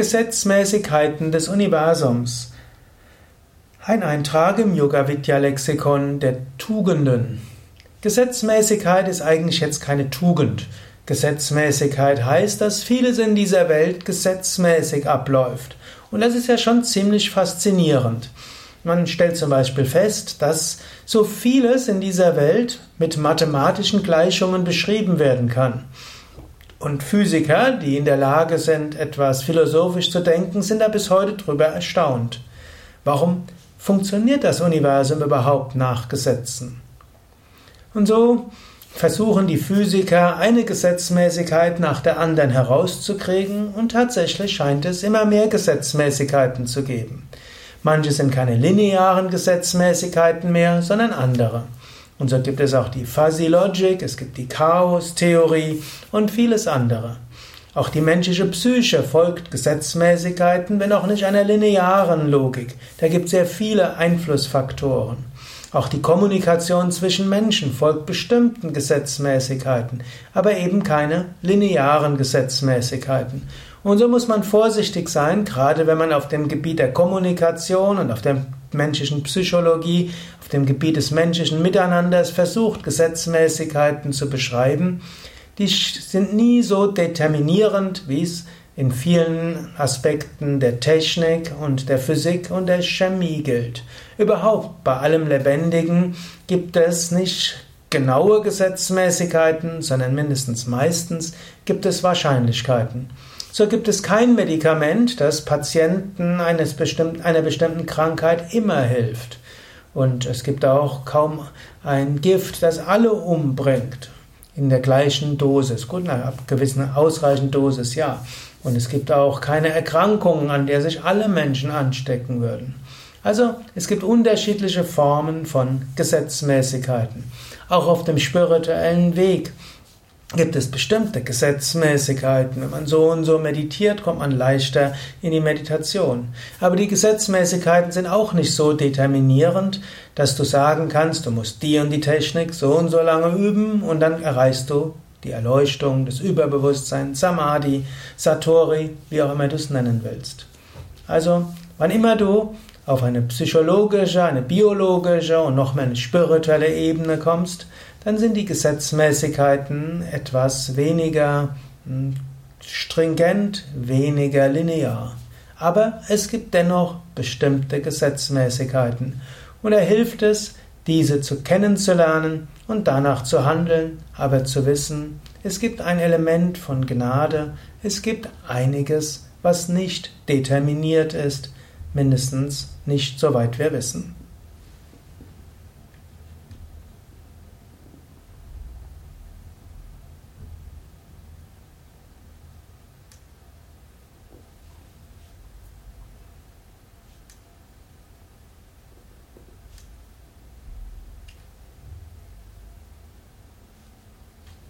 Gesetzmäßigkeiten des Universums. Ein Eintrag im Yoga Vidya Lexikon der Tugenden. Gesetzmäßigkeit ist eigentlich jetzt keine Tugend. Gesetzmäßigkeit heißt, dass vieles in dieser Welt gesetzmäßig abläuft. Und das ist ja schon ziemlich faszinierend. Man stellt zum Beispiel fest, dass so vieles in dieser Welt mit mathematischen Gleichungen beschrieben werden kann. Und Physiker, die in der Lage sind, etwas philosophisch zu denken, sind da bis heute drüber erstaunt. Warum funktioniert das Universum überhaupt nach Gesetzen? Und so versuchen die Physiker eine Gesetzmäßigkeit nach der anderen herauszukriegen und tatsächlich scheint es immer mehr Gesetzmäßigkeiten zu geben. Manche sind keine linearen Gesetzmäßigkeiten mehr, sondern andere. Und so gibt es auch die Fuzzy Logic, es gibt die Chaos-Theorie und vieles andere. Auch die menschliche Psyche folgt Gesetzmäßigkeiten, wenn auch nicht einer linearen Logik. Da gibt es sehr viele Einflussfaktoren. Auch die Kommunikation zwischen Menschen folgt bestimmten Gesetzmäßigkeiten, aber eben keine linearen Gesetzmäßigkeiten. Und so muss man vorsichtig sein, gerade wenn man auf dem Gebiet der Kommunikation und auf der menschlichen Psychologie, auf dem Gebiet des menschlichen Miteinanders versucht, Gesetzmäßigkeiten zu beschreiben, die sind nie so determinierend, wie es in vielen Aspekten der Technik und der Physik und der Chemie gilt. Überhaupt bei allem Lebendigen gibt es nicht genaue Gesetzmäßigkeiten, sondern mindestens meistens gibt es Wahrscheinlichkeiten. So gibt es kein Medikament, das Patienten eines bestimmten, einer bestimmten Krankheit immer hilft. Und es gibt auch kaum ein Gift, das alle umbringt. In der gleichen Dosis. Gut, nach einer gewissen ausreichenden Dosis, ja. Und es gibt auch keine Erkrankungen, an der sich alle Menschen anstecken würden. Also, es gibt unterschiedliche Formen von Gesetzmäßigkeiten. Auch auf dem spirituellen Weg gibt es bestimmte Gesetzmäßigkeiten. Wenn man so und so meditiert, kommt man leichter in die Meditation. Aber die Gesetzmäßigkeiten sind auch nicht so determinierend, dass du sagen kannst, du musst die und die Technik so und so lange üben und dann erreichst du die Erleuchtung, das Überbewusstsein, Samadhi, Satori, wie auch immer du es nennen willst. Also, wann immer du auf eine psychologische, eine biologische und noch mehr eine spirituelle Ebene kommst, dann sind die Gesetzmäßigkeiten etwas weniger hm, stringent, weniger linear. Aber es gibt dennoch bestimmte Gesetzmäßigkeiten und er hilft es, diese zu kennenzulernen und danach zu handeln, aber zu wissen, es gibt ein Element von Gnade, es gibt einiges, was nicht determiniert ist, mindestens nicht soweit wir wissen.